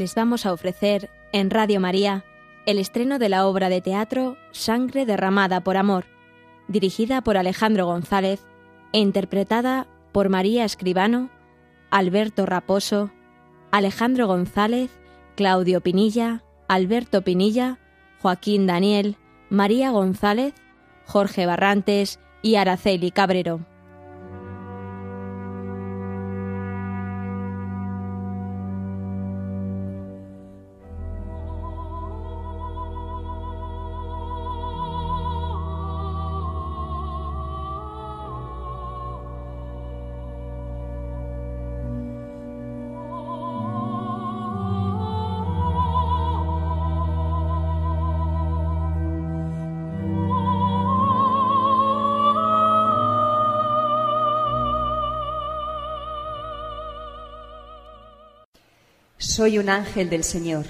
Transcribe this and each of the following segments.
les vamos a ofrecer en Radio María el estreno de la obra de teatro Sangre derramada por amor, dirigida por Alejandro González e interpretada por María Escribano, Alberto Raposo, Alejandro González, Claudio Pinilla, Alberto Pinilla, Joaquín Daniel, María González, Jorge Barrantes y Araceli Cabrero. Soy un ángel del Señor.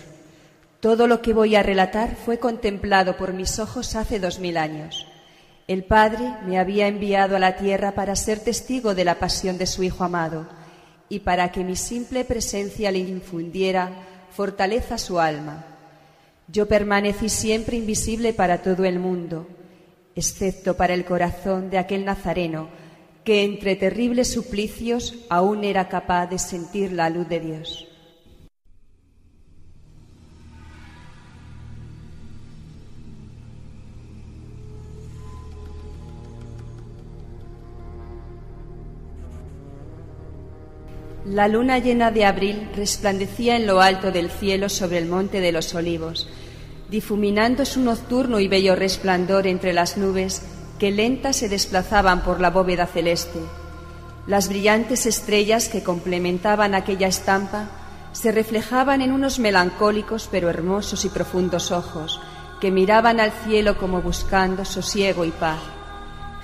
Todo lo que voy a relatar fue contemplado por mis ojos hace dos mil años. El Padre me había enviado a la tierra para ser testigo de la pasión de su Hijo amado y para que mi simple presencia le infundiera fortaleza a su alma. Yo permanecí siempre invisible para todo el mundo, excepto para el corazón de aquel nazareno que entre terribles suplicios aún era capaz de sentir la luz de Dios. La luna llena de abril resplandecía en lo alto del cielo sobre el monte de los olivos, difuminando su nocturno y bello resplandor entre las nubes que lentas se desplazaban por la bóveda celeste. Las brillantes estrellas que complementaban aquella estampa se reflejaban en unos melancólicos pero hermosos y profundos ojos que miraban al cielo como buscando sosiego y paz.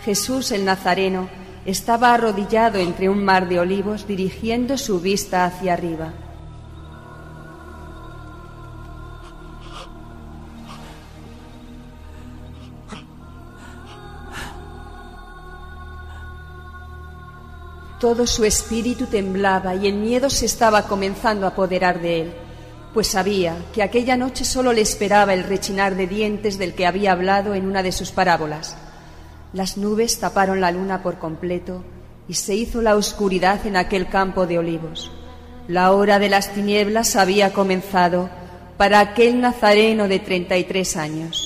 Jesús el Nazareno estaba arrodillado entre un mar de olivos dirigiendo su vista hacia arriba. Todo su espíritu temblaba y el miedo se estaba comenzando a apoderar de él, pues sabía que aquella noche solo le esperaba el rechinar de dientes del que había hablado en una de sus parábolas. Las nubes taparon la luna por completo y se hizo la oscuridad en aquel campo de olivos. La hora de las tinieblas había comenzado para aquel nazareno de treinta y tres años.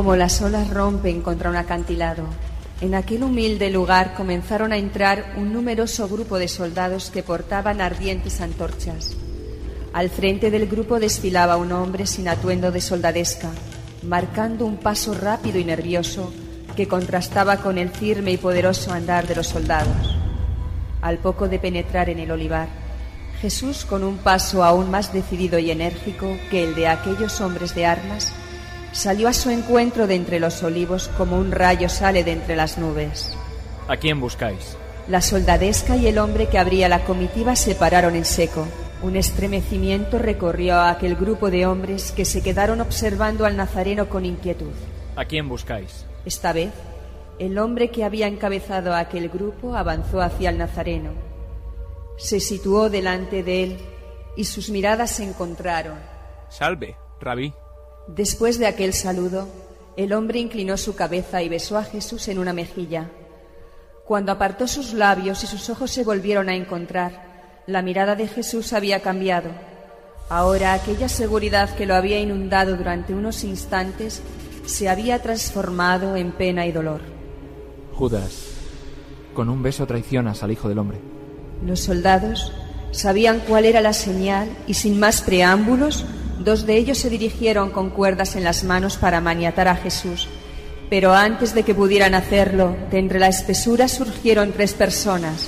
Como las olas rompen contra un acantilado. En aquel humilde lugar comenzaron a entrar un numeroso grupo de soldados que portaban ardientes antorchas. Al frente del grupo desfilaba un hombre sin atuendo de soldadesca, marcando un paso rápido y nervioso que contrastaba con el firme y poderoso andar de los soldados. Al poco de penetrar en el olivar, Jesús, con un paso aún más decidido y enérgico que el de aquellos hombres de armas, salió a su encuentro de entre los olivos como un rayo sale de entre las nubes. ¿A quién buscáis? La soldadesca y el hombre que abría la comitiva se pararon en seco. Un estremecimiento recorrió a aquel grupo de hombres que se quedaron observando al nazareno con inquietud. ¿A quién buscáis? Esta vez, el hombre que había encabezado a aquel grupo avanzó hacia el nazareno. Se situó delante de él y sus miradas se encontraron. Salve, rabí. Después de aquel saludo, el hombre inclinó su cabeza y besó a Jesús en una mejilla. Cuando apartó sus labios y sus ojos se volvieron a encontrar, la mirada de Jesús había cambiado. Ahora aquella seguridad que lo había inundado durante unos instantes se había transformado en pena y dolor. Judas, con un beso traicionas al Hijo del Hombre. Los soldados sabían cuál era la señal y sin más preámbulos Dos de ellos se dirigieron con cuerdas en las manos para maniatar a Jesús, pero antes de que pudieran hacerlo, de entre la espesura surgieron tres personas.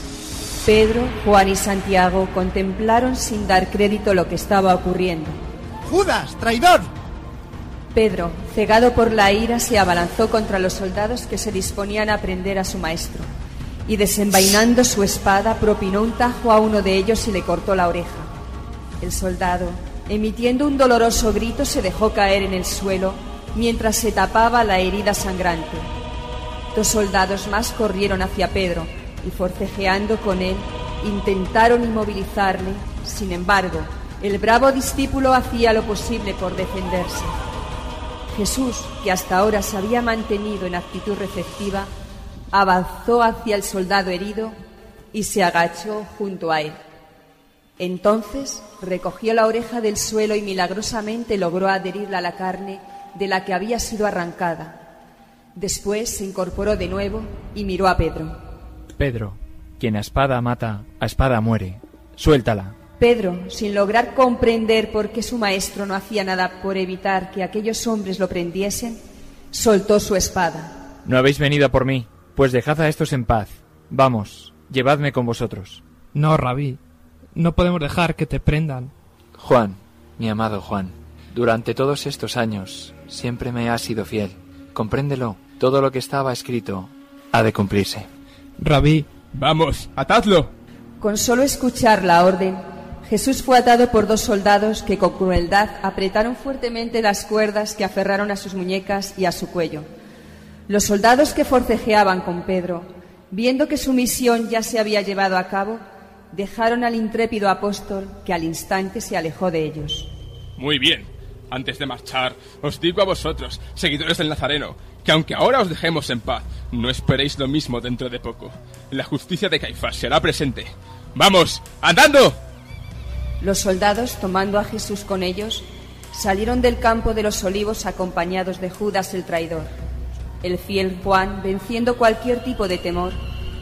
Pedro, Juan y Santiago contemplaron sin dar crédito lo que estaba ocurriendo. Judas, traidor. Pedro, cegado por la ira, se abalanzó contra los soldados que se disponían a prender a su maestro, y desenvainando su espada, propinó un tajo a uno de ellos y le cortó la oreja. El soldado, emitiendo un doloroso grito, se dejó caer en el suelo mientras se tapaba la herida sangrante. Dos soldados más corrieron hacia Pedro y, forcejeando con él, intentaron inmovilizarle. Sin embargo, el bravo discípulo hacía lo posible por defenderse. Jesús, que hasta ahora se había mantenido en actitud receptiva, avanzó hacia el soldado herido y se agachó junto a él. Entonces recogió la oreja del suelo y milagrosamente logró adherirla a la carne de la que había sido arrancada. Después se incorporó de nuevo y miró a Pedro. Pedro, quien a espada mata, a espada muere. Suéltala. Pedro, sin lograr comprender por qué su maestro no hacía nada por evitar que aquellos hombres lo prendiesen, soltó su espada. No habéis venido a por mí, pues dejad a estos en paz. Vamos, llevadme con vosotros. No, rabí, no podemos dejar que te prendan. Juan, mi amado Juan, durante todos estos años siempre me has sido fiel. Compréndelo, todo lo que estaba escrito ha de cumplirse. Rabí, Vamos, atadlo. Con solo escuchar la orden, Jesús fue atado por dos soldados que con crueldad apretaron fuertemente las cuerdas que aferraron a sus muñecas y a su cuello. Los soldados que forcejeaban con Pedro, viendo que su misión ya se había llevado a cabo, dejaron al intrépido apóstol que al instante se alejó de ellos. Muy bien. Antes de marchar, os digo a vosotros, seguidores del Nazareno, que aunque ahora os dejemos en paz, no esperéis lo mismo dentro de poco. La justicia de Caifás será presente. ¡Vamos! ¡Andando! Los soldados, tomando a Jesús con ellos, salieron del campo de los olivos acompañados de Judas el traidor. El fiel Juan, venciendo cualquier tipo de temor,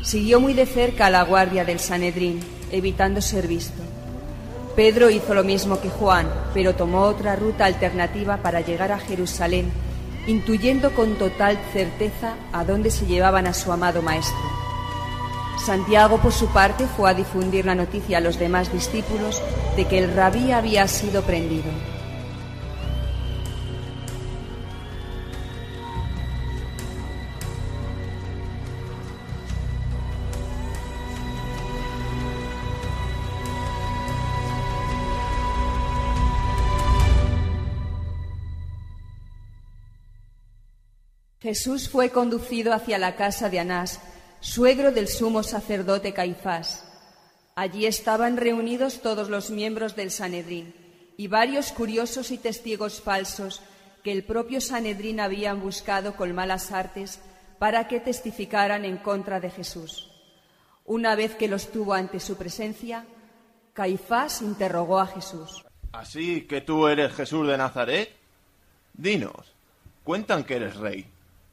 siguió muy de cerca a la guardia del Sanedrín, evitando ser visto. Pedro hizo lo mismo que Juan, pero tomó otra ruta alternativa para llegar a Jerusalén, intuyendo con total certeza a dónde se llevaban a su amado Maestro. Santiago, por su parte, fue a difundir la noticia a los demás discípulos de que el rabí había sido prendido. Jesús fue conducido hacia la casa de Anás, suegro del sumo sacerdote Caifás. Allí estaban reunidos todos los miembros del Sanedrín y varios curiosos y testigos falsos que el propio Sanedrín habían buscado con malas artes para que testificaran en contra de Jesús. Una vez que los tuvo ante su presencia, Caifás interrogó a Jesús. ¿Así que tú eres Jesús de Nazaret? Dinos, cuentan que eres rey.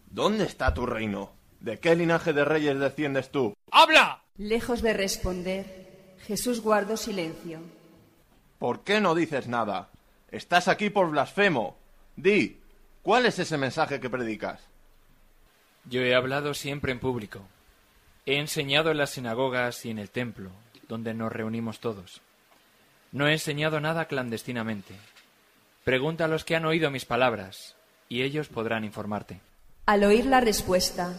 ¿Dónde está tu reino? ¿De qué linaje de reyes desciendes tú? ¡Habla! Lejos de responder, Jesús guardó silencio. ¿Por qué no dices nada? Estás aquí por blasfemo. Di, ¿cuál es ese mensaje que predicas? Yo he hablado siempre en público. He enseñado en las sinagogas y en el templo, donde nos reunimos todos. No he enseñado nada clandestinamente. Pregunta a los que han oído mis palabras, y ellos podrán informarte. Al oír la respuesta,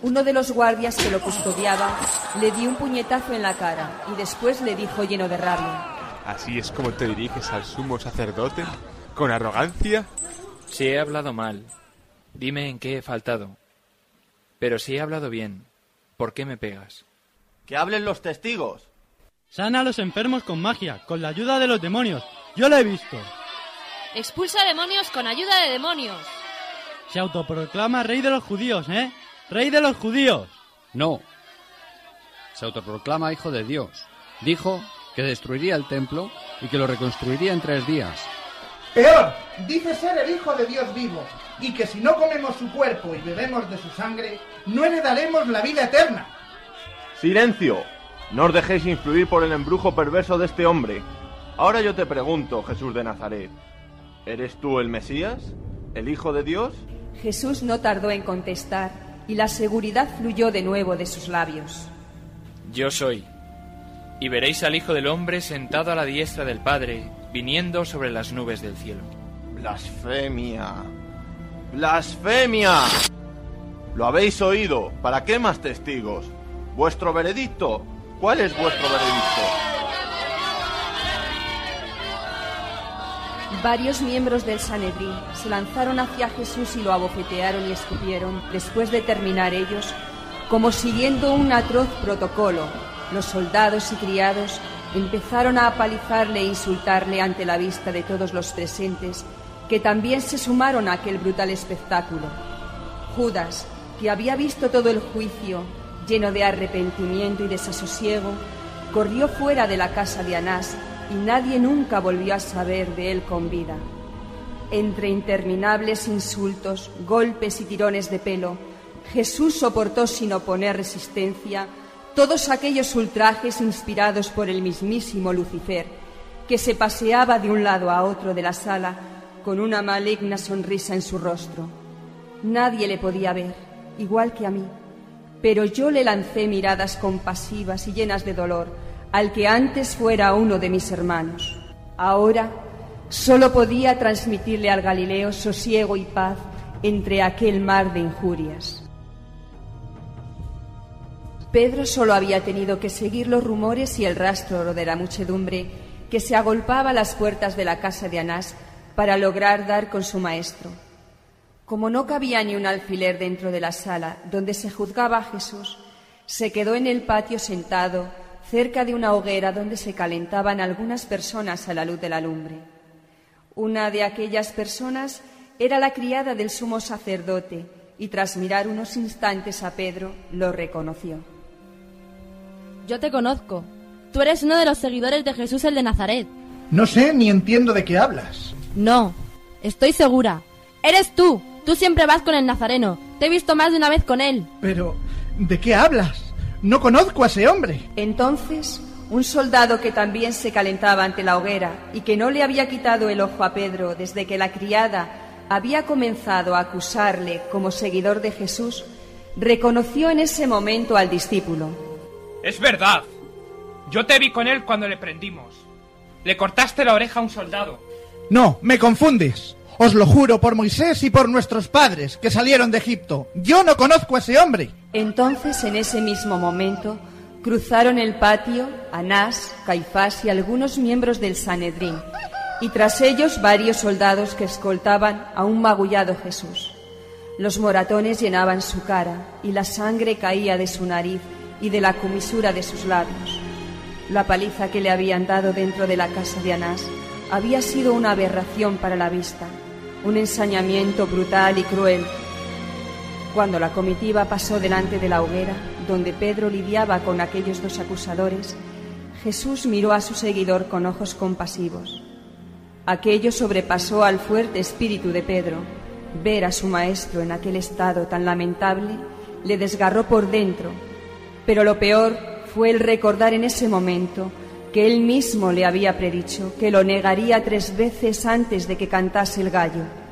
uno de los guardias que lo custodiaba le dio un puñetazo en la cara y después le dijo lleno de rabia. ¿Así es como te diriges al sumo sacerdote? ¿Con arrogancia? Si he hablado mal, dime en qué he faltado. Pero si he hablado bien, ¿por qué me pegas? ¡Que hablen los testigos! Sana a los enfermos con magia, con la ayuda de los demonios. Yo lo he visto. Expulsa demonios con ayuda de demonios. Se autoproclama rey de los judíos, ¿eh? ¡Rey de los judíos! No. Se autoproclama hijo de Dios. Dijo que destruiría el templo y que lo reconstruiría en tres días. Peor, dice ser el Hijo de Dios vivo, y que si no comemos su cuerpo y bebemos de su sangre, no heredaremos la vida eterna. ¡Silencio! No os dejéis influir por el embrujo perverso de este hombre. Ahora yo te pregunto, Jesús de Nazaret, ¿eres tú el Mesías? ¿El Hijo de Dios? Jesús no tardó en contestar y la seguridad fluyó de nuevo de sus labios. Yo soy. Y veréis al Hijo del Hombre sentado a la diestra del Padre viniendo sobre las nubes del cielo. Blasfemia. Blasfemia. Lo habéis oído. ¿Para qué más testigos? ¿Vuestro veredicto? ¿Cuál es vuestro veredicto? Varios miembros del Sanedrín se lanzaron hacia Jesús y lo abofetearon y escupieron, después de terminar ellos, como siguiendo un atroz protocolo. Los soldados y criados empezaron a apalizarle e insultarle ante la vista de todos los presentes, que también se sumaron a aquel brutal espectáculo. Judas, que había visto todo el juicio, lleno de arrepentimiento y desasosiego, corrió fuera de la casa de Anás y nadie nunca volvió a saber de él con vida. Entre interminables insultos, golpes y tirones de pelo, Jesús soportó sin oponer resistencia todos aquellos ultrajes inspirados por el mismísimo Lucifer, que se paseaba de un lado a otro de la sala con una maligna sonrisa en su rostro. Nadie le podía ver, igual que a mí, pero yo le lancé miradas compasivas y llenas de dolor al que antes fuera uno de mis hermanos. Ahora solo podía transmitirle al Galileo sosiego y paz entre aquel mar de injurias. Pedro solo había tenido que seguir los rumores y el rastro de la muchedumbre que se agolpaba a las puertas de la casa de Anás para lograr dar con su maestro. Como no cabía ni un alfiler dentro de la sala donde se juzgaba a Jesús, se quedó en el patio sentado cerca de una hoguera donde se calentaban algunas personas a la luz de la lumbre. Una de aquellas personas era la criada del sumo sacerdote y tras mirar unos instantes a Pedro lo reconoció. Yo te conozco. Tú eres uno de los seguidores de Jesús el de Nazaret. No sé ni entiendo de qué hablas. No, estoy segura. Eres tú. Tú siempre vas con el Nazareno. Te he visto más de una vez con él. Pero, ¿de qué hablas? No conozco a ese hombre. Entonces, un soldado que también se calentaba ante la hoguera y que no le había quitado el ojo a Pedro desde que la criada había comenzado a acusarle como seguidor de Jesús, reconoció en ese momento al discípulo. Es verdad. Yo te vi con él cuando le prendimos. Le cortaste la oreja a un soldado. No, me confundes. Os lo juro por Moisés y por nuestros padres que salieron de Egipto. Yo no conozco a ese hombre. Entonces, en ese mismo momento, cruzaron el patio Anás, Caifás y algunos miembros del Sanedrín, y tras ellos varios soldados que escoltaban a un magullado Jesús. Los moratones llenaban su cara y la sangre caía de su nariz y de la comisura de sus labios. La paliza que le habían dado dentro de la casa de Anás había sido una aberración para la vista, un ensañamiento brutal y cruel. Cuando la comitiva pasó delante de la hoguera, donde Pedro lidiaba con aquellos dos acusadores, Jesús miró a su seguidor con ojos compasivos. Aquello sobrepasó al fuerte espíritu de Pedro. Ver a su maestro en aquel estado tan lamentable le desgarró por dentro, pero lo peor fue el recordar en ese momento que él mismo le había predicho que lo negaría tres veces antes de que cantase el gallo.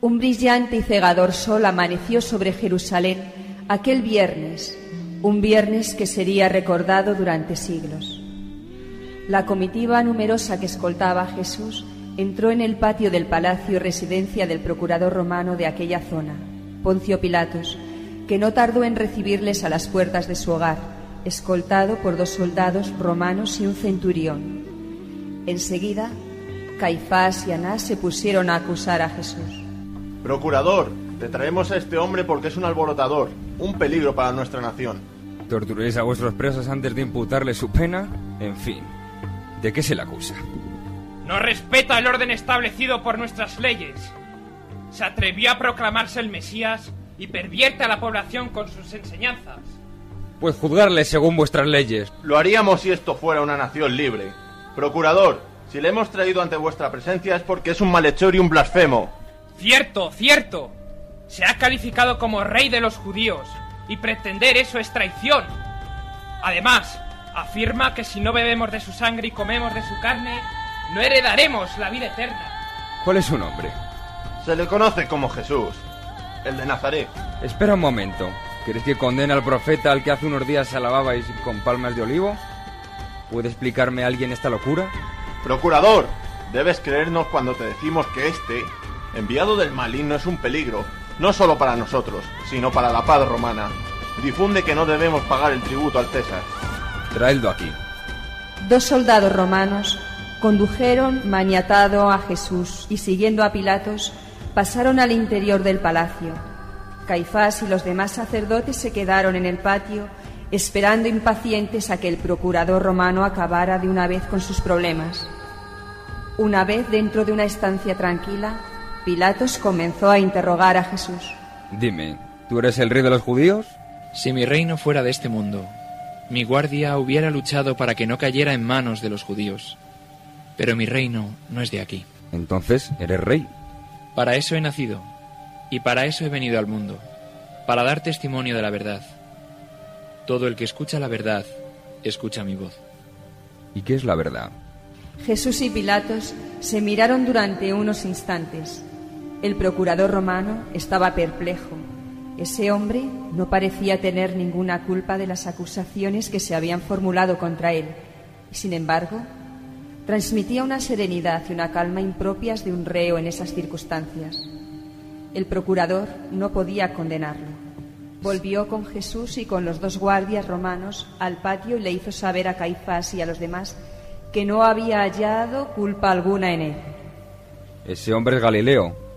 Un brillante y cegador sol amaneció sobre Jerusalén aquel viernes, un viernes que sería recordado durante siglos. La comitiva numerosa que escoltaba a Jesús entró en el patio del palacio y residencia del procurador romano de aquella zona, Poncio Pilatos, que no tardó en recibirles a las puertas de su hogar, escoltado por dos soldados romanos y un centurión. Enseguida, Caifás y Anás se pusieron a acusar a Jesús. Procurador, te traemos a este hombre porque es un alborotador, un peligro para nuestra nación. ¿Torturéis a vuestros presos antes de imputarle su pena? En fin, ¿de qué se le acusa? No respeta el orden establecido por nuestras leyes. Se atrevió a proclamarse el Mesías y pervierte a la población con sus enseñanzas. Pues juzgarle según vuestras leyes. Lo haríamos si esto fuera una nación libre. Procurador, si le hemos traído ante vuestra presencia es porque es un malhechor y un blasfemo. Cierto, cierto. Se ha calificado como rey de los judíos y pretender eso es traición. Además, afirma que si no bebemos de su sangre y comemos de su carne, no heredaremos la vida eterna. ¿Cuál es su nombre? Se le conoce como Jesús, el de Nazaret. Espera un momento. ¿Quieres que condene al profeta al que hace unos días alababais con palmas de olivo? ¿Puede explicarme alguien esta locura? Procurador, debes creernos cuando te decimos que este, enviado del maligno, es un peligro, no solo para nosotros, sino para la paz romana. Difunde que no debemos pagar el tributo al César. Traedlo aquí. Dos soldados romanos condujeron maniatado a Jesús y siguiendo a Pilatos pasaron al interior del palacio. Caifás y los demás sacerdotes se quedaron en el patio esperando impacientes a que el procurador romano acabara de una vez con sus problemas. Una vez dentro de una estancia tranquila, Pilatos comenzó a interrogar a Jesús. Dime, ¿tú eres el rey de los judíos? Si mi reino fuera de este mundo, mi guardia hubiera luchado para que no cayera en manos de los judíos. Pero mi reino no es de aquí. Entonces, ¿eres rey? Para eso he nacido, y para eso he venido al mundo, para dar testimonio de la verdad. Todo el que escucha la verdad, escucha mi voz. ¿Y qué es la verdad? Jesús y Pilatos se miraron durante unos instantes. El procurador romano estaba perplejo. Ese hombre no parecía tener ninguna culpa de las acusaciones que se habían formulado contra él. Y, sin embargo, transmitía una serenidad y una calma impropias de un reo en esas circunstancias. El procurador no podía condenarlo. Volvió con Jesús y con los dos guardias romanos al patio y le hizo saber a Caifás y a los demás que no había hallado culpa alguna en él. Ese hombre es Galileo.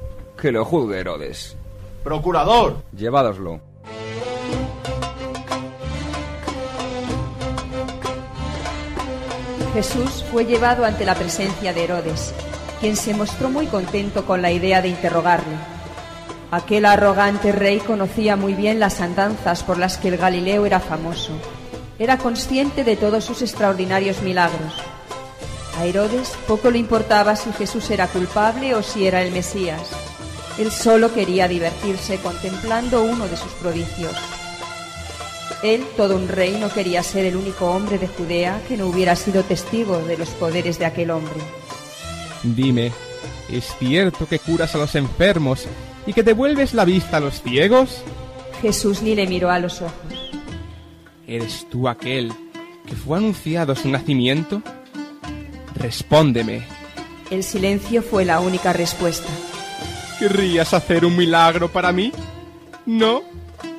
Que lo juzgue Herodes. Procurador. Llevádoslo. Jesús fue llevado ante la presencia de Herodes, quien se mostró muy contento con la idea de interrogarle. Aquel arrogante rey conocía muy bien las andanzas por las que el Galileo era famoso. Era consciente de todos sus extraordinarios milagros. A Herodes poco le importaba si Jesús era culpable o si era el Mesías. Él solo quería divertirse contemplando uno de sus prodigios. Él, todo un rey, no quería ser el único hombre de Judea que no hubiera sido testigo de los poderes de aquel hombre. Dime, ¿es cierto que curas a los enfermos y que devuelves la vista a los ciegos? Jesús ni le miró a los ojos. ¿Eres tú aquel que fue anunciado su nacimiento? Respóndeme. El silencio fue la única respuesta. ¿Querrías hacer un milagro para mí? No,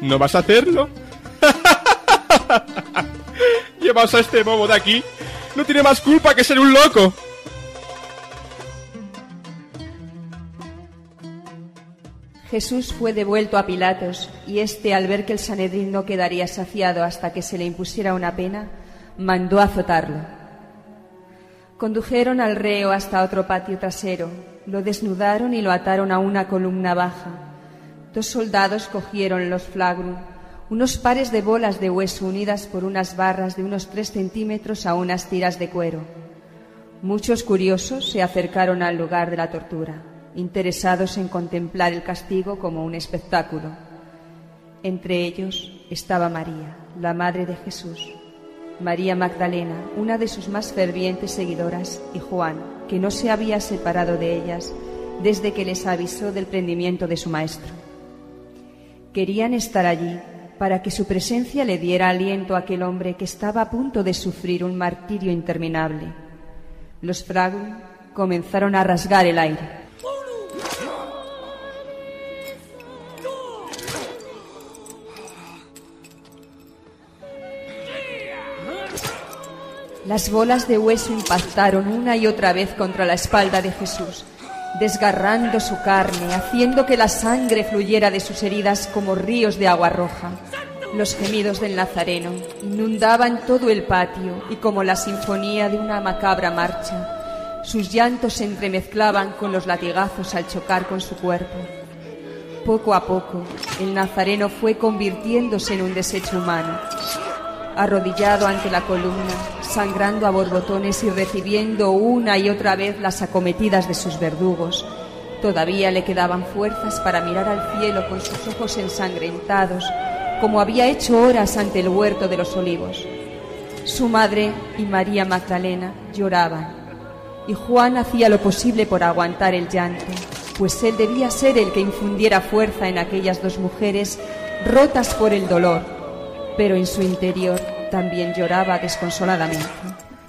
no vas a hacerlo. Llevaos a este bobo de aquí. No tiene más culpa que ser un loco. Jesús fue devuelto a Pilatos y éste, al ver que el Sanedrín no quedaría saciado hasta que se le impusiera una pena, mandó azotarlo. Condujeron al reo hasta otro patio trasero, lo desnudaron y lo ataron a una columna baja. Dos soldados cogieron los flagrum, unos pares de bolas de hueso unidas por unas barras de unos tres centímetros a unas tiras de cuero. Muchos curiosos se acercaron al lugar de la tortura interesados en contemplar el castigo como un espectáculo. Entre ellos estaba María, la madre de Jesús, María Magdalena, una de sus más fervientes seguidoras, y Juan, que no se había separado de ellas desde que les avisó del prendimiento de su maestro. Querían estar allí para que su presencia le diera aliento a aquel hombre que estaba a punto de sufrir un martirio interminable. Los fragum comenzaron a rasgar el aire. Las bolas de hueso impactaron una y otra vez contra la espalda de Jesús, desgarrando su carne, haciendo que la sangre fluyera de sus heridas como ríos de agua roja. Los gemidos del Nazareno inundaban todo el patio y como la sinfonía de una macabra marcha, sus llantos se entremezclaban con los latigazos al chocar con su cuerpo. Poco a poco, el Nazareno fue convirtiéndose en un desecho humano. Arrodillado ante la columna, sangrando a borbotones y recibiendo una y otra vez las acometidas de sus verdugos, todavía le quedaban fuerzas para mirar al cielo con sus ojos ensangrentados como había hecho horas ante el huerto de los olivos. Su madre y María Magdalena lloraban, y Juan hacía lo posible por aguantar el llanto, pues él debía ser el que infundiera fuerza en aquellas dos mujeres rotas por el dolor, pero en su interior también lloraba desconsoladamente.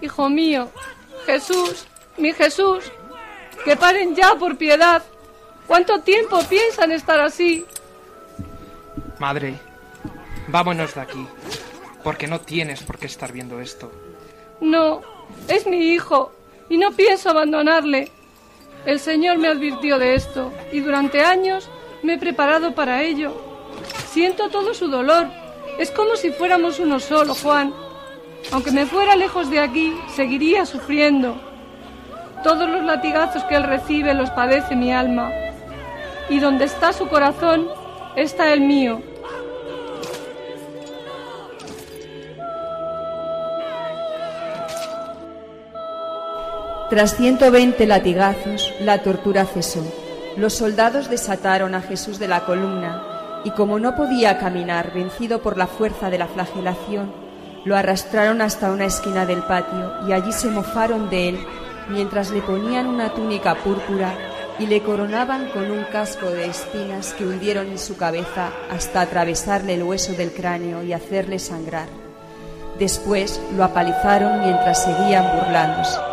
Hijo mío, Jesús, mi Jesús, que paren ya por piedad. ¿Cuánto tiempo piensan estar así? Madre, Vámonos de aquí, porque no tienes por qué estar viendo esto. No, es mi hijo, y no pienso abandonarle. El Señor me advirtió de esto, y durante años me he preparado para ello. Siento todo su dolor. Es como si fuéramos uno solo, Juan. Aunque me fuera lejos de aquí, seguiría sufriendo. Todos los latigazos que él recibe los padece mi alma. Y donde está su corazón, está el mío. Tras 120 latigazos, la tortura cesó. Los soldados desataron a Jesús de la columna y como no podía caminar, vencido por la fuerza de la flagelación, lo arrastraron hasta una esquina del patio y allí se mofaron de él mientras le ponían una túnica púrpura y le coronaban con un casco de espinas que hundieron en su cabeza hasta atravesarle el hueso del cráneo y hacerle sangrar. Después lo apalizaron mientras seguían burlándose.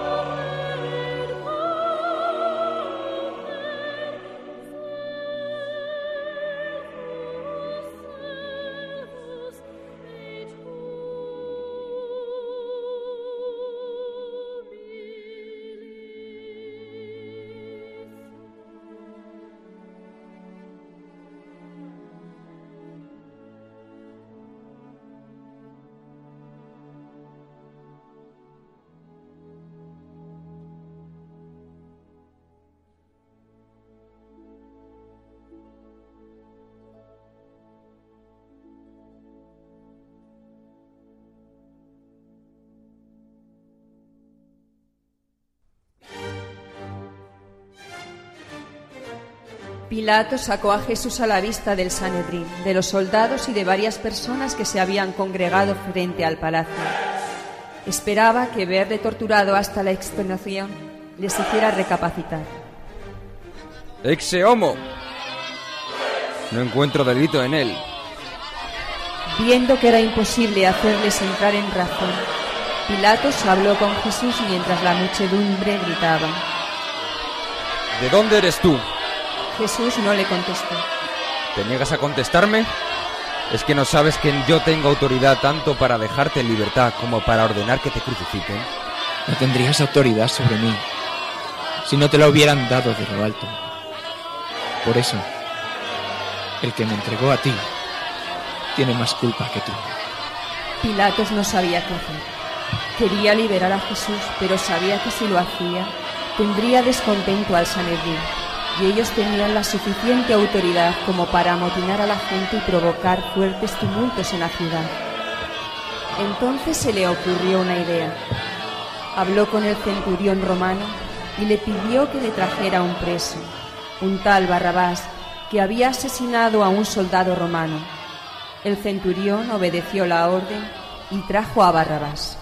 Pilato sacó a Jesús a la vista del Sanedrín, de los soldados y de varias personas que se habían congregado frente al palacio. Esperaba que verle torturado hasta la extenuación les hiciera recapacitar. ¡Exe homo! No encuentro delito en él. Viendo que era imposible hacerles entrar en razón, Pilatos habló con Jesús mientras la muchedumbre gritaba. ¿De dónde eres tú? Jesús no le contestó. ¿Te niegas a contestarme? ¿Es que no sabes que yo tengo autoridad tanto para dejarte en libertad como para ordenar que te crucifiquen? No tendrías autoridad sobre mí si no te la hubieran dado de lo alto. Por eso, el que me entregó a ti tiene más culpa que tú. Pilatos no sabía qué hacer. Quería liberar a Jesús, pero sabía que si lo hacía, tendría descontento al Sanedrín y ellos tenían la suficiente autoridad como para amotinar a la gente y provocar fuertes tumultos en la ciudad. Entonces se le ocurrió una idea. Habló con el centurión romano y le pidió que le trajera un preso, un tal Barrabás, que había asesinado a un soldado romano. El centurión obedeció la orden y trajo a Barrabás.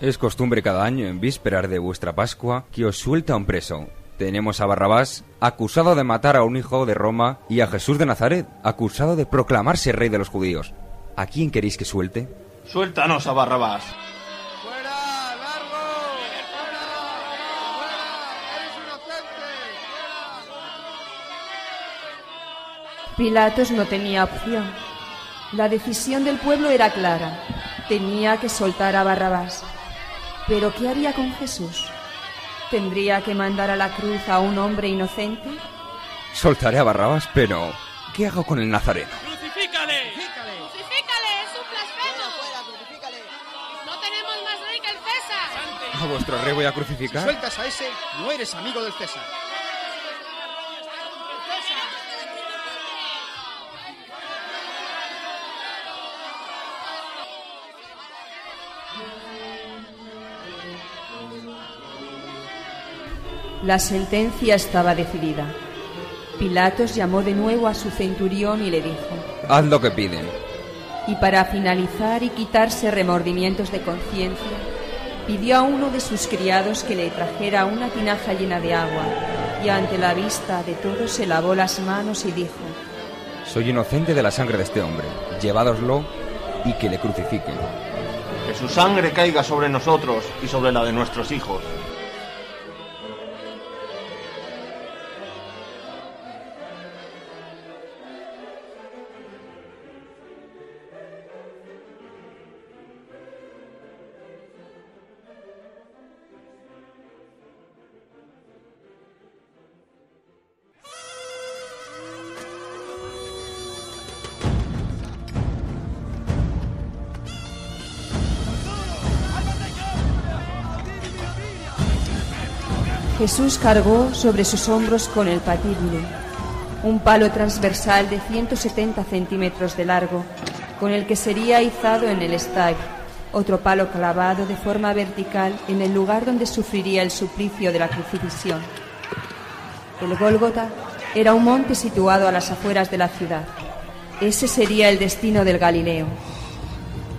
Es costumbre cada año, en vísperas de vuestra Pascua, que os suelta un preso, tenemos a Barrabás, acusado de matar a un hijo de Roma, y a Jesús de Nazaret, acusado de proclamarse rey de los judíos. ¿A quién queréis que suelte? Suéltanos a Barrabás. Pilatos no tenía opción. La decisión del pueblo era clara. Tenía que soltar a Barrabás. ¿Pero qué haría con Jesús? ¿Tendría que mandar a la cruz a un hombre inocente? Soltaré a Barrabás, pero ¿qué hago con el Nazareno? ¡Crucifícale! ¡Crucifícale! ¡Es un blasfemo! ¡No tenemos más rey que el César! ¿A vuestro rey voy a Si crucificar? sueltas a ese, no eres amigo del César. La sentencia estaba decidida. Pilatos llamó de nuevo a su centurión y le dijo, Haz lo que piden. y para finalizar y quitarse remordimientos de conciencia, pidió a uno de sus criados que le trajera una tinaja llena de agua, y ante la vista de todos se lavó las manos y dijo, Soy inocente de la sangre de este hombre. Llevádoslo y que le crucifiquen. Que su sangre caiga sobre nosotros y sobre la de nuestros hijos. Jesús cargó sobre sus hombros con el patíbulo, un palo transversal de 170 centímetros de largo, con el que sería izado en el estag, otro palo clavado de forma vertical en el lugar donde sufriría el suplicio de la crucifixión. El Gólgota era un monte situado a las afueras de la ciudad. Ese sería el destino del Galileo.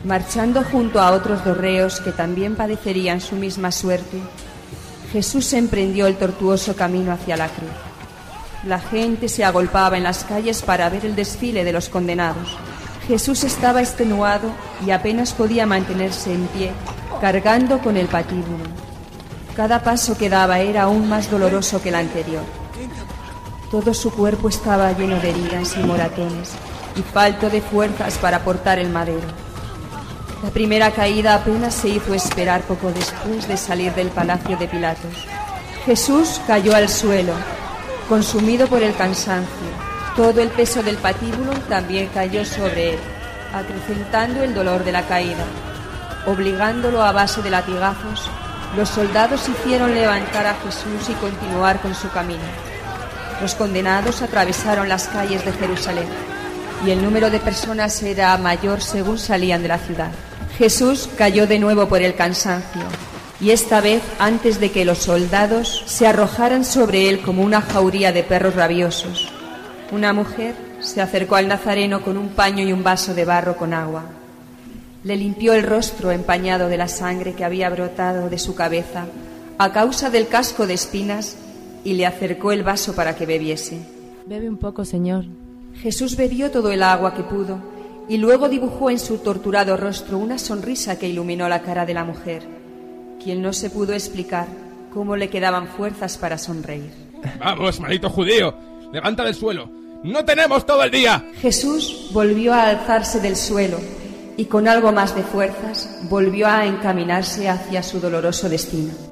Marchando junto a otros dos reos que también padecerían su misma suerte, Jesús emprendió el tortuoso camino hacia la cruz. La gente se agolpaba en las calles para ver el desfile de los condenados. Jesús estaba extenuado y apenas podía mantenerse en pie, cargando con el patíbulo. Cada paso que daba era aún más doloroso que el anterior. Todo su cuerpo estaba lleno de heridas y moratones, y falto de fuerzas para portar el madero. La primera caída apenas se hizo esperar poco después de salir del palacio de Pilatos. Jesús cayó al suelo, consumido por el cansancio. Todo el peso del patíbulo también cayó sobre él, acrecentando el dolor de la caída. Obligándolo a base de latigazos, los soldados hicieron levantar a Jesús y continuar con su camino. Los condenados atravesaron las calles de Jerusalén y el número de personas era mayor según salían de la ciudad. Jesús cayó de nuevo por el cansancio y esta vez antes de que los soldados se arrojaran sobre él como una jauría de perros rabiosos. Una mujer se acercó al Nazareno con un paño y un vaso de barro con agua. Le limpió el rostro empañado de la sangre que había brotado de su cabeza a causa del casco de espinas y le acercó el vaso para que bebiese. Bebe un poco, señor. Jesús bebió todo el agua que pudo y luego dibujó en su torturado rostro una sonrisa que iluminó la cara de la mujer, quien no se pudo explicar cómo le quedaban fuerzas para sonreír. Vamos, maldito judío. Levanta del suelo. No tenemos todo el día. Jesús volvió a alzarse del suelo y con algo más de fuerzas volvió a encaminarse hacia su doloroso destino.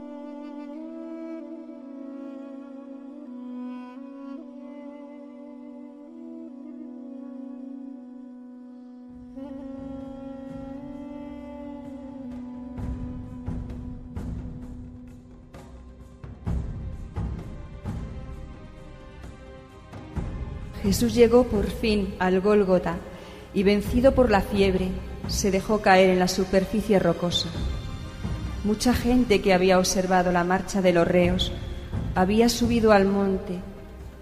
Jesús llegó por fin al Gólgota y vencido por la fiebre se dejó caer en la superficie rocosa. Mucha gente que había observado la marcha de los reos había subido al monte,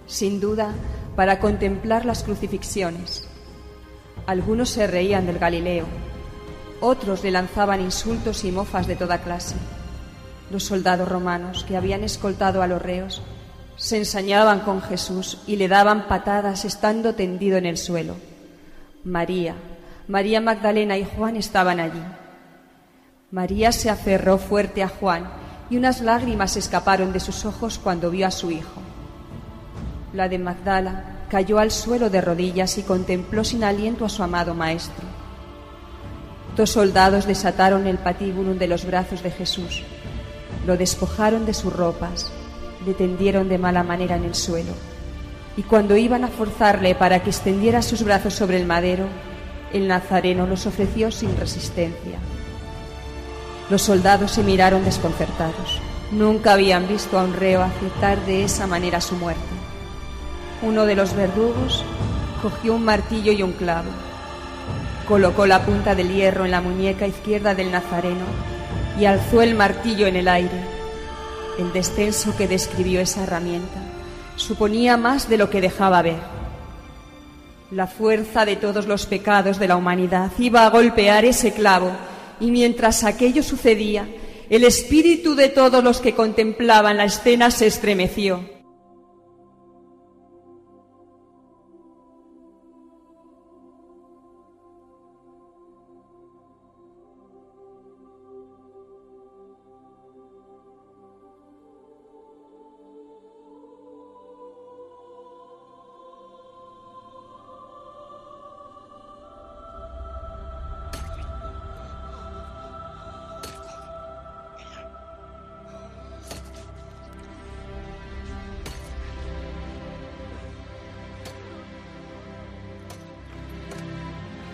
sin duda, para contemplar las crucifixiones. Algunos se reían del Galileo, otros le lanzaban insultos y mofas de toda clase. Los soldados romanos que habían escoltado a los reos se ensañaban con Jesús y le daban patadas estando tendido en el suelo. María, María Magdalena y Juan estaban allí. María se aferró fuerte a Juan y unas lágrimas escaparon de sus ojos cuando vio a su hijo. La de Magdala cayó al suelo de rodillas y contempló sin aliento a su amado maestro. Dos soldados desataron el patíbulum de los brazos de Jesús. Lo despojaron de sus ropas, le tendieron de mala manera en el suelo. Y cuando iban a forzarle para que extendiera sus brazos sobre el madero, el nazareno los ofreció sin resistencia. Los soldados se miraron desconcertados. Nunca habían visto a un reo aceptar de esa manera su muerte. Uno de los verdugos cogió un martillo y un clavo. Colocó la punta del hierro en la muñeca izquierda del nazareno y alzó el martillo en el aire. El descenso que describió esa herramienta suponía más de lo que dejaba ver. La fuerza de todos los pecados de la humanidad iba a golpear ese clavo y mientras aquello sucedía, el espíritu de todos los que contemplaban la escena se estremeció.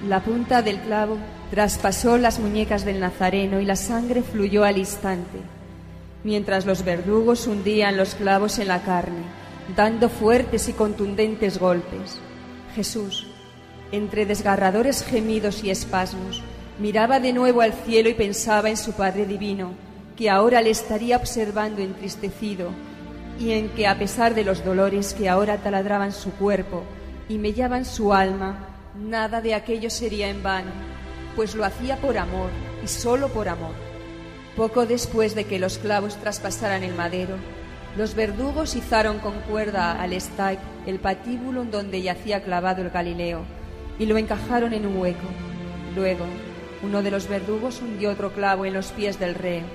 La punta del clavo traspasó las muñecas del Nazareno y la sangre fluyó al instante, mientras los verdugos hundían los clavos en la carne, dando fuertes y contundentes golpes. Jesús, entre desgarradores gemidos y espasmos, miraba de nuevo al cielo y pensaba en su Padre Divino, que ahora le estaría observando entristecido, y en que a pesar de los dolores que ahora taladraban su cuerpo y mellaban su alma, Nada de aquello sería en vano, pues lo hacía por amor y solo por amor. Poco después de que los clavos traspasaran el madero, los verdugos izaron con cuerda al estag el patíbulo donde yacía clavado el Galileo y lo encajaron en un hueco. Luego, uno de los verdugos hundió otro clavo en los pies del reo.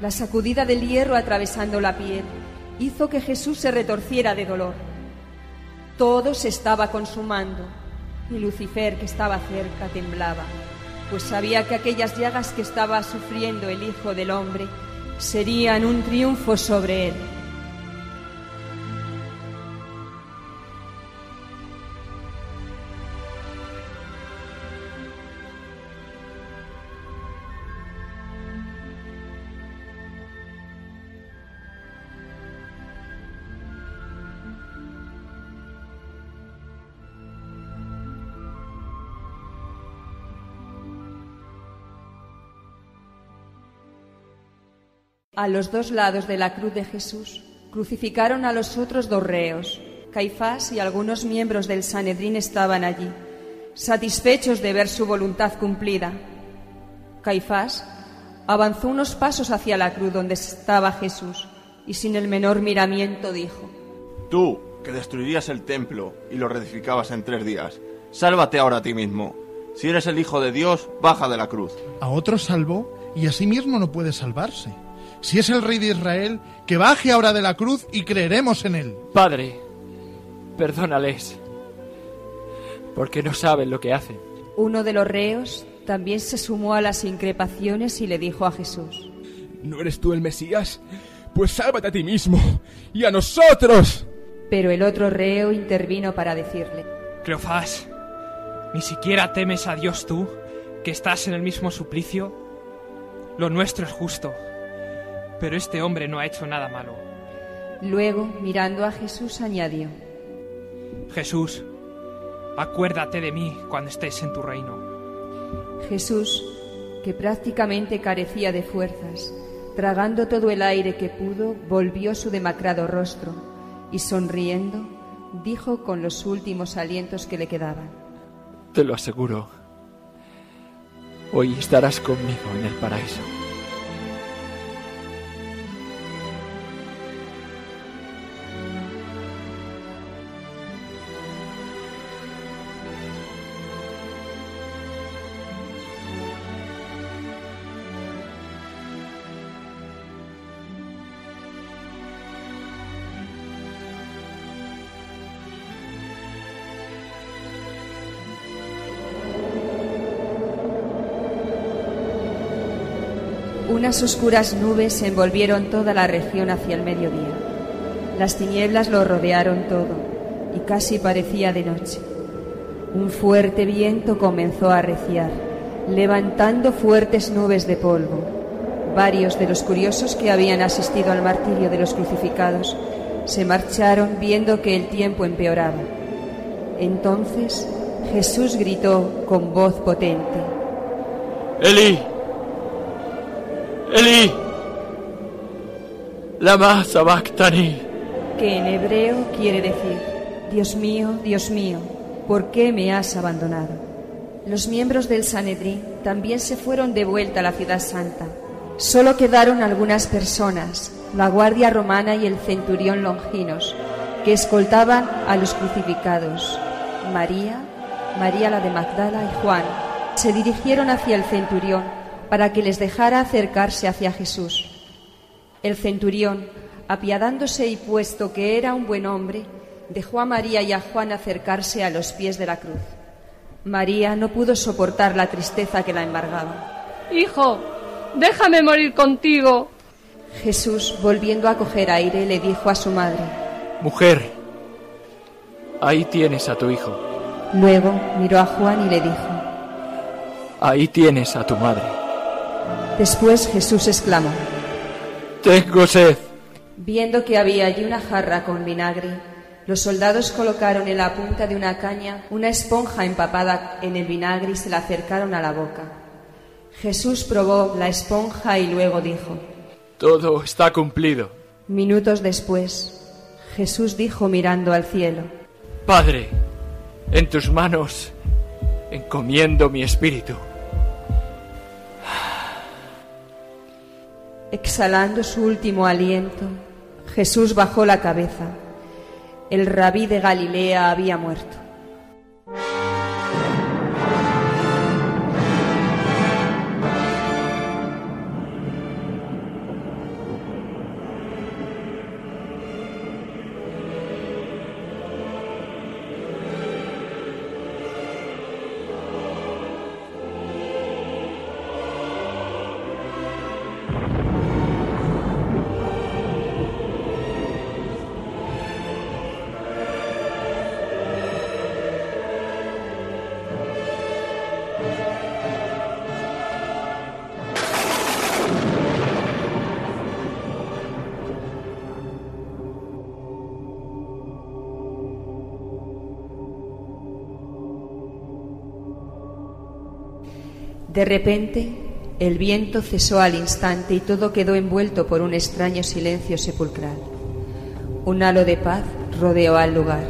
La sacudida del hierro atravesando la piel hizo que Jesús se retorciera de dolor. Todo se estaba consumando y Lucifer, que estaba cerca, temblaba, pues sabía que aquellas llagas que estaba sufriendo el Hijo del Hombre serían un triunfo sobre él. A los dos lados de la cruz de Jesús crucificaron a los otros dos reos. Caifás y algunos miembros del Sanedrín estaban allí, satisfechos de ver su voluntad cumplida. Caifás avanzó unos pasos hacia la cruz donde estaba Jesús y sin el menor miramiento dijo, Tú, que destruirías el templo y lo reedificabas en tres días, sálvate ahora a ti mismo. Si eres el Hijo de Dios, baja de la cruz. A otro salvó y a sí mismo no puede salvarse. Si es el rey de Israel, que baje ahora de la cruz y creeremos en él. Padre, perdónales, porque no saben lo que hacen. Uno de los reos también se sumó a las increpaciones y le dijo a Jesús, ¿No eres tú el Mesías? Pues sálvate a ti mismo y a nosotros. Pero el otro reo intervino para decirle, Cleofás, ¿ni siquiera temes a Dios tú, que estás en el mismo suplicio? Lo nuestro es justo pero este hombre no ha hecho nada malo. Luego, mirando a Jesús, añadió, Jesús, acuérdate de mí cuando estés en tu reino. Jesús, que prácticamente carecía de fuerzas, tragando todo el aire que pudo, volvió su demacrado rostro y sonriendo, dijo con los últimos alientos que le quedaban, Te lo aseguro, hoy estarás conmigo en el paraíso. Oscuras nubes envolvieron toda la región hacia el mediodía. Las tinieblas lo rodearon todo y casi parecía de noche. Un fuerte viento comenzó a arreciar, levantando fuertes nubes de polvo. Varios de los curiosos que habían asistido al martirio de los crucificados se marcharon viendo que el tiempo empeoraba. Entonces Jesús gritó con voz potente. Eli, Eli, lama sabactani. Que en hebreo quiere decir, Dios mío, Dios mío, ¿por qué me has abandonado? Los miembros del Sanedrín también se fueron de vuelta a la ciudad santa. Solo quedaron algunas personas, la guardia romana y el centurión Longinos, que escoltaban a los crucificados. María, María la de Magdala y Juan se dirigieron hacia el centurión para que les dejara acercarse hacia Jesús. El centurión, apiadándose y puesto que era un buen hombre, dejó a María y a Juan acercarse a los pies de la cruz. María no pudo soportar la tristeza que la embargaba. Hijo, déjame morir contigo. Jesús, volviendo a coger aire, le dijo a su madre, Mujer, ahí tienes a tu hijo. Luego miró a Juan y le dijo, Ahí tienes a tu madre. Después Jesús exclamó, Tengo sed. Viendo que había allí una jarra con vinagre, los soldados colocaron en la punta de una caña una esponja empapada en el vinagre y se la acercaron a la boca. Jesús probó la esponja y luego dijo, Todo está cumplido. Minutos después, Jesús dijo mirando al cielo, Padre, en tus manos encomiendo mi espíritu. Exhalando su último aliento, Jesús bajó la cabeza. El rabí de Galilea había muerto. De repente, el viento cesó al instante y todo quedó envuelto por un extraño silencio sepulcral. Un halo de paz rodeó al lugar,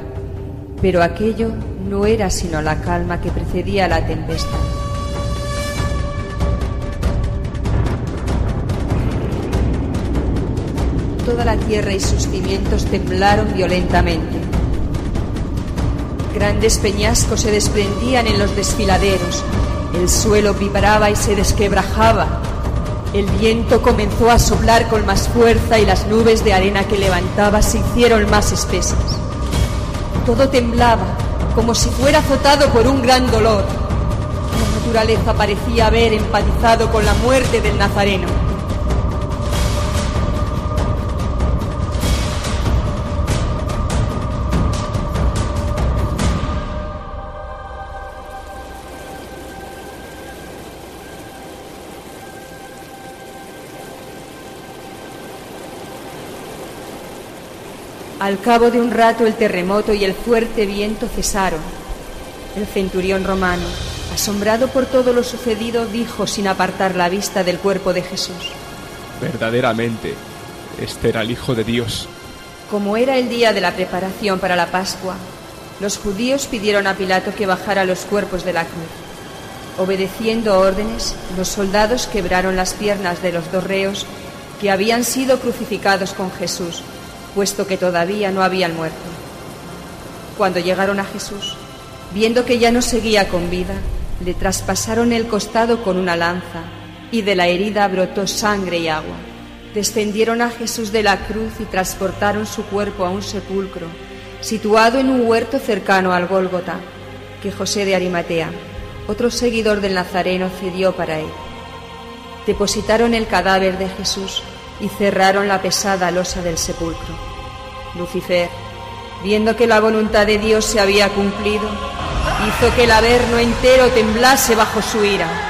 pero aquello no era sino la calma que precedía la tempestad. Toda la tierra y sus cimientos temblaron violentamente. Grandes peñascos se desprendían en los desfiladeros, el suelo vibraba y se desquebrajaba. El viento comenzó a soplar con más fuerza y las nubes de arena que levantaba se hicieron más espesas. Todo temblaba, como si fuera azotado por un gran dolor. La naturaleza parecía haber empatizado con la muerte del Nazareno. Al cabo de un rato el terremoto y el fuerte viento cesaron. El centurión romano, asombrado por todo lo sucedido, dijo sin apartar la vista del cuerpo de Jesús. Verdaderamente, este era el Hijo de Dios. Como era el día de la preparación para la Pascua, los judíos pidieron a Pilato que bajara los cuerpos de la cruz. Obedeciendo órdenes, los soldados quebraron las piernas de los dos reos que habían sido crucificados con Jesús puesto que todavía no habían muerto. Cuando llegaron a Jesús, viendo que ya no seguía con vida, le traspasaron el costado con una lanza, y de la herida brotó sangre y agua. Descendieron a Jesús de la cruz y transportaron su cuerpo a un sepulcro, situado en un huerto cercano al Gólgota, que José de Arimatea, otro seguidor del Nazareno, cedió para él. depositaron el cadáver de Jesús y cerraron la pesada losa del sepulcro. Lucifer, viendo que la voluntad de Dios se había cumplido, hizo que el averno entero temblase bajo su ira.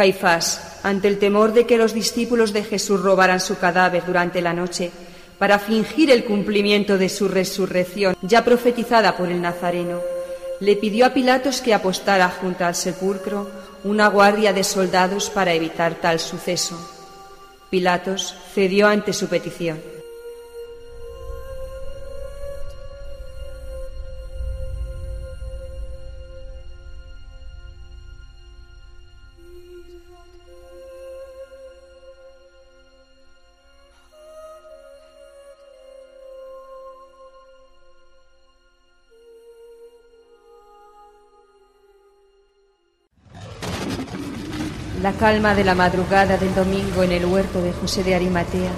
Caifás, ante el temor de que los discípulos de Jesús robaran su cadáver durante la noche, para fingir el cumplimiento de su resurrección ya profetizada por el Nazareno, le pidió a Pilatos que apostara junto al sepulcro una guardia de soldados para evitar tal suceso. Pilatos cedió ante su petición. Calma de la madrugada del domingo en el huerto de José de Arimatea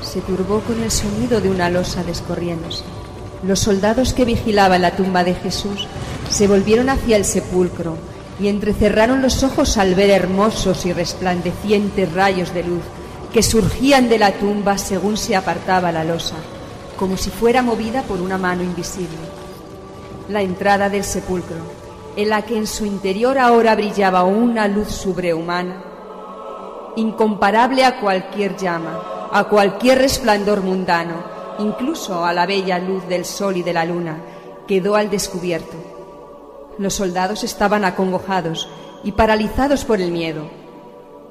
se turbó con el sonido de una losa descorriéndose. Los soldados que vigilaban la tumba de Jesús se volvieron hacia el sepulcro y entrecerraron los ojos al ver hermosos y resplandecientes rayos de luz que surgían de la tumba según se apartaba la losa, como si fuera movida por una mano invisible. La entrada del sepulcro en la que en su interior ahora brillaba una luz sobrehumana, incomparable a cualquier llama, a cualquier resplandor mundano, incluso a la bella luz del sol y de la luna, quedó al descubierto. Los soldados estaban acongojados y paralizados por el miedo.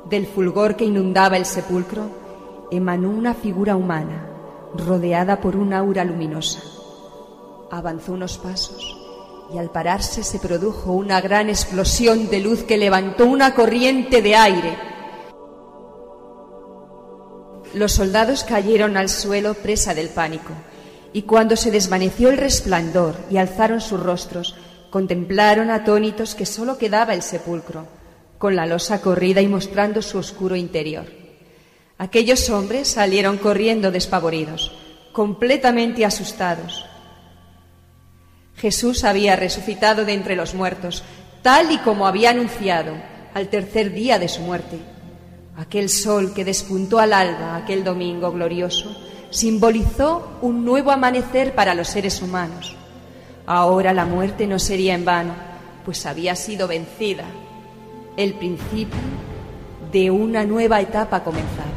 Del fulgor que inundaba el sepulcro emanó una figura humana, rodeada por una aura luminosa. Avanzó unos pasos y al pararse se produjo una gran explosión de luz que levantó una corriente de aire. Los soldados cayeron al suelo presa del pánico, y cuando se desvaneció el resplandor y alzaron sus rostros, contemplaron atónitos que sólo quedaba el sepulcro, con la losa corrida y mostrando su oscuro interior. Aquellos hombres salieron corriendo despavoridos, completamente asustados, Jesús había resucitado de entre los muertos, tal y como había anunciado al tercer día de su muerte. Aquel sol que despuntó al alba aquel domingo glorioso simbolizó un nuevo amanecer para los seres humanos. Ahora la muerte no sería en vano, pues había sido vencida. El principio de una nueva etapa comenzaba.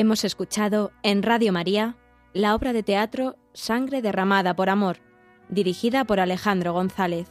Hemos escuchado en Radio María la obra de teatro Sangre derramada por amor, dirigida por Alejandro González.